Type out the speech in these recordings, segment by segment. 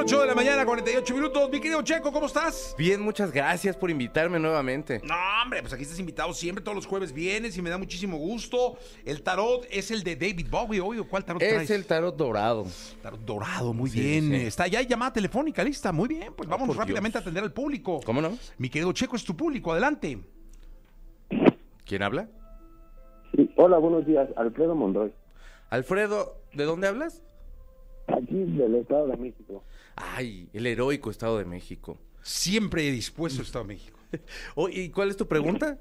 Bien, 8 de la mañana, 48 minutos. Mi querido Checo, ¿cómo estás? Bien, muchas gracias por invitarme nuevamente. No, hombre, pues aquí estás invitado siempre, todos los jueves vienes y me da muchísimo gusto. El tarot es el de David Bowie, obvio. ¿Cuál tarot Es traes? el tarot dorado. tarot dorado, muy Sí, bien. sí. Está ya hay llamada telefónica, lista, muy bien. Pues vámonos por rápidamente Dios. a atender al público. ¿Cómo no? Mi querido Checo, es tu público, adelante. ¿Quién habla? Sí, hola, buenos días. Alfredo Monroy, Alfredo, ¿de dónde hablas? Aquí del Estado de México. Ay, el heroico Estado de México. Siempre dispuesto a Estado de México. Oh, ¿Y cuál es tu pregunta?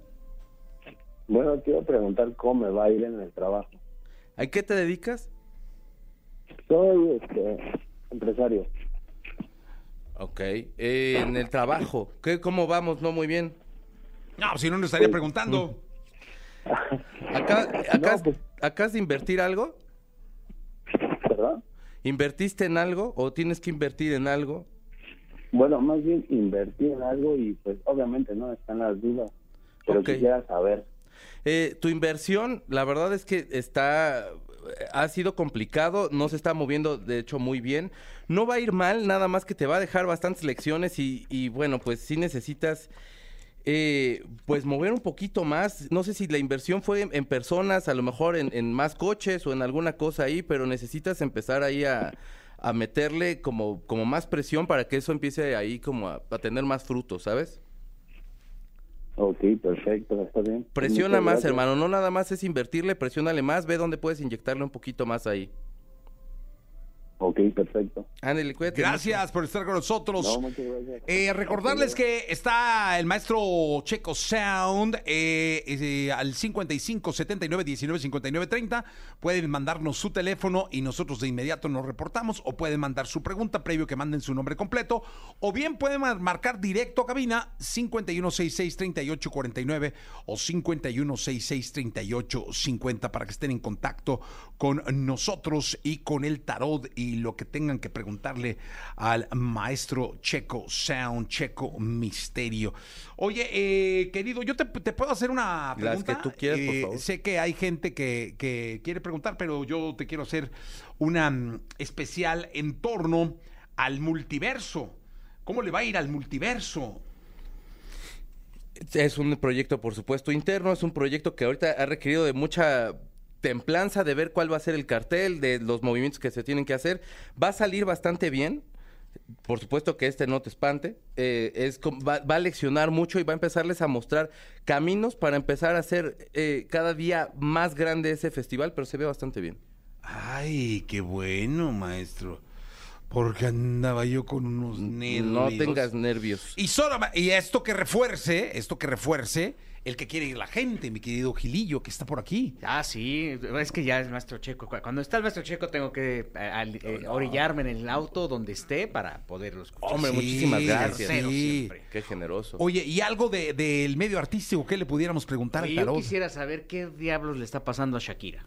Bueno, quiero preguntar cómo me va a ir en el trabajo. ¿A qué te dedicas? Soy este, empresario. Ok. eh, en el trabajo. ¿Qué, ¿Cómo vamos? No, muy bien. No, si no, nos estaría preguntando. ¿Acá, acá, No, pues- acá has de invertir algo? ¿Invertiste en algo o tienes que invertir en algo? Bueno, más bien invertí en algo y pues obviamente no están las dudas. Pero Ok. quisiera saber. Eh, tu inversión, la verdad es que está, ha sido complicado, no se está moviendo de hecho muy bien. No va a ir mal, nada más que te va a dejar bastantes lecciones y, y, bueno, pues sí necesitas, eh, pues mover un poquito más. No sé si la inversión fue en, en personas, a lo mejor en, en más coches o en alguna cosa ahí, pero necesitas empezar ahí a, a meterle como, como más presión para que eso empiece ahí como a, a tener más frutos, ¿sabes? Ok, perfecto, está bien. Presiona Muchas más, hermano. No nada más es invertirle, presiónale más. Ve dónde puedes inyectarle un poquito más ahí. Ok, perfecto. Ándale, cuídate. Gracias por estar con nosotros. No, muchas gracias. Eh, recordarles que está el maestro Checo Sound eh, eh, al 55 79 19 59 30. Pueden mandarnos su teléfono y nosotros de inmediato nos reportamos. O pueden mandar su pregunta previo que manden su nombre completo. O bien pueden mar- marcar directo a cabina 5166 3849 o 5166 3850 para que estén en contacto con nosotros y con el tarot y lo que tengan que preguntarle al maestro Checo Sound, Checo Misterio. Oye, eh, querido, yo te, te puedo hacer una Las pregunta. que tú quieras, por Eh, favor. Sé que hay gente que, que quiere preguntar, pero yo te quiero hacer una mm, especial en torno al multiverso. ¿Cómo le va a ir al multiverso? Es un proyecto, por supuesto, interno. Es un proyecto que ahorita ha requerido de mucha templanza de ver cuál va a ser el cartel, de los movimientos que se tienen que hacer. Va a salir bastante bien. Por supuesto que este no te espante. Eh, es va a leccionar mucho y va a empezarles a mostrar caminos para empezar a hacer eh, cada día más grande ese festival, pero se ve bastante bien. Ay, qué bueno, maestro. Porque andaba yo con unos nervios. No tengas nervios. Y, solo, y esto que refuerce, esto que refuerce el que quiere ir la gente, mi querido Gilillo, que está por aquí. Ah, sí, es que ya es maestro Checo. Cu- Cuando está el maestro Checo tengo que eh, al- eh, orillarme en el auto donde esté para poderlo escuchar. Hombre, Sí, muchísimas gracias. Sí. siempre. Qué generoso. Oye, y algo de- del medio artístico, ¿qué le pudiéramos preguntar Oye, al yo tarot? quisiera saber qué diablos le está pasando a Shakira.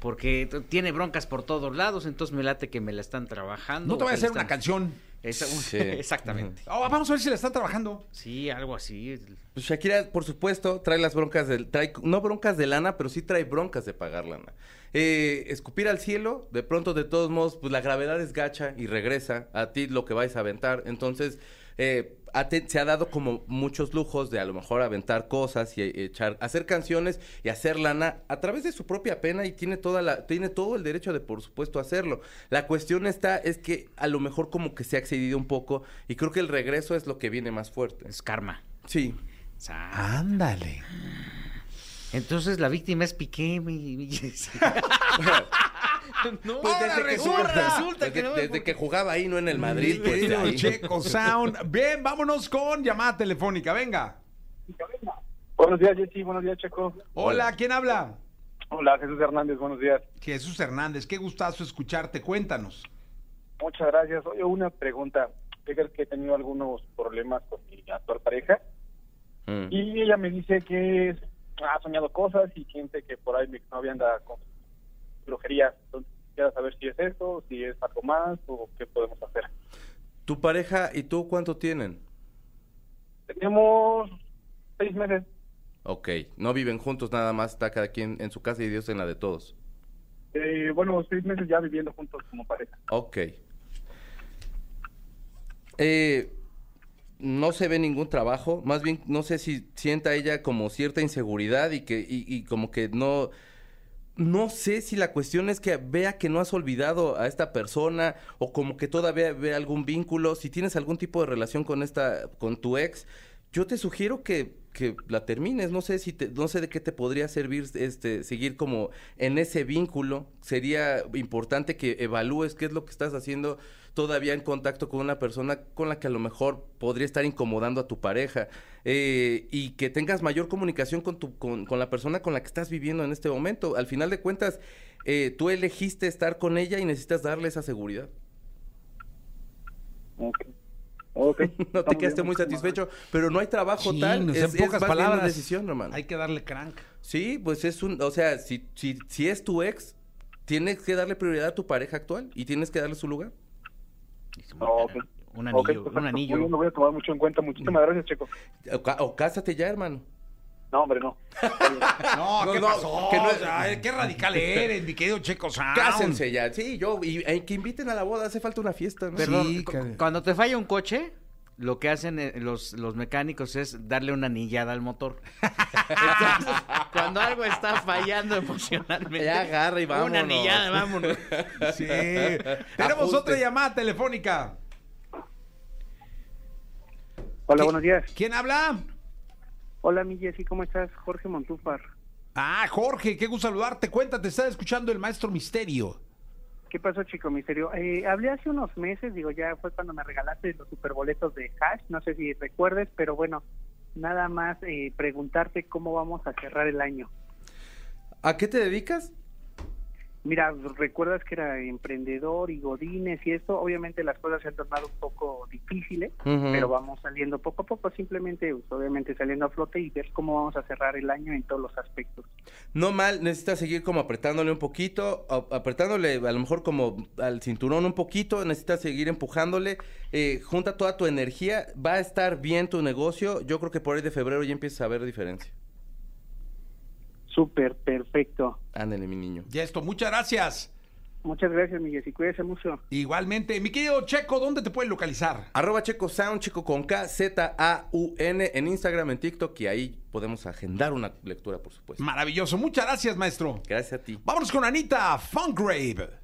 Porque tiene broncas por todos lados, entonces me late que me la están trabajando. No te voy a que hacer una canción. Esa- Sí. Exactamente. Oh, vamos a ver si la están trabajando. Sí, algo así. Pues Shakira, por supuesto, trae las broncas del, trae, no broncas de lana, pero sí trae broncas de pagar lana. Eh, escupir al cielo, de pronto, de todos modos, pues la gravedad es gacha y regresa a ti lo que vais a aventar. Entonces, eh, ha te- se ha dado como muchos lujos de a lo mejor aventar cosas y eh, echar, hacer canciones y hacer lana a través de su propia pena y tiene toda la, tiene todo el derecho de, por supuesto, hacerlo. La cuestión está, es que a lo mejor como que se ha excedido un poco y creo que el regreso es lo que viene más fuerte. Es karma. Sí. Ándale. Entonces la víctima es Piqué. mi- mi- no, Pues ahora desde que, resulta, jugaba- resulta desde, que no. desde que jugaba ahí, no en el Madrid. pues, ahí. Checo Sound. Bien, vámonos con llamada telefónica. Venga. Buenos días, Jessy. Buenos días, Checo. Hola, ¿quién habla? Hola, Jesús Hernández. Buenos días. Jesús Hernández, qué gustazo escucharte. Cuéntanos. Muchas gracias. Oye, una pregunta. ¿qué crees que he tenido algunos problemas con mi actual pareja? Mm. Y ella me dice que ha soñado cosas y siente que por ahí mi novia anda con brujería. Entonces, quisiera saber si es eso, si es algo más o qué podemos hacer. ¿Tu pareja y tú cuánto tienen? Tenemos seis meses. Ok, no viven juntos nada más, está cada quien en su casa y Dios en la de todos. Eh, bueno, seis meses ya viviendo juntos como pareja. Ok. Eh, no se ve ningún trabajo, más bien no sé si sienta ella como cierta inseguridad y que y, y como que no no sé si la cuestión es que vea que no has olvidado a esta persona o como que todavía ve algún vínculo, si tienes algún tipo de relación con esta con tu ex, yo te sugiero que, que la termines, no sé si te, no sé de qué te podría servir este seguir como en ese vínculo, sería importante que evalúes qué es lo que estás haciendo todavía en contacto con una persona con la que a lo mejor podría estar incomodando a tu pareja eh, y que tengas mayor comunicación con, tu, con, con, la persona con la que estás viviendo en este momento. Al final de cuentas, eh, tú elegiste estar con ella y necesitas darle esa seguridad. Okay. Okay. no te quedaste muy satisfecho, pero no hay trabajo Sí, tal. no sé, es, en pocas es bien una palabras, decisión, hermano. Hay que darle crank. Sí, pues es un, o sea, si, si, si es tu ex, tienes que darle prioridad a tu pareja actual y tienes que darle su lugar. Un anillo, un anillo. Bien, Lo voy a tomar mucho en cuenta. Muchísimas gracias, Checo. O, o cásate ya, hermano. No, hombre, no. No, ¿qué no, pasó? que no- O sea, qué radical eres, mi querido Checo Sound. Cásense ya. Sí, yo, y, eh, que inviten a la boda, hace falta una fiesta, ¿no? Perdón, Sí, cuando te falla un coche, lo que hacen eh, los, los mecánicos es darle una anillada al motor. Entonces, cuando algo está fallando emocionalmente, Ya agarra y vámonos. Una anillada, vámonos. Sí. Tenemos Ajuste. otra llamada telefónica. Hola, ¿Qué- buenos días. ¿Quién habla? Hola, mi Jessy, ¿cómo estás? Jorge Montúfar. Ah, Jorge, qué gusto saludarte. Cuéntate, está escuchando el Maestro Misterio. ¿Qué pasó, chico misterio? Eh, hablé hace unos meses, digo, ya fue cuando me regalaste los superboletos de Hash, no sé si recuerdes, pero bueno, nada más eh, preguntarte cómo vamos a cerrar el año. ¿A qué te dedicas? Mira, recuerdas que era emprendedor y godines y esto, obviamente las cosas se han tornado un poco difíciles, pero vamos saliendo poco a poco, simplemente, pues, obviamente saliendo a flote y ver cómo vamos a cerrar el año en todos los aspectos. No mal, necesitas seguir como apretándole un poquito, apretándole a lo mejor como al cinturón un poquito, necesitas seguir empujándole, eh, junta toda tu energía, va a estar bien tu negocio, yo creo que por ahí de febrero ya empiezas a ver diferencia. Súper, perfecto. Ándale, mi niño. Ya esto, muchas gracias. Muchas gracias, mi Jessy, cuídese mucho. Igualmente, mi querido Checo, ¿dónde te pueden localizar? Arroba Checo Sound, Checo con K, Z-A-U-N, en Instagram, en TikTok, y ahí podemos agendar una lectura, por supuesto. Maravilloso. Muchas gracias, maestro. Gracias a ti. Vámonos con Anita Fungrave.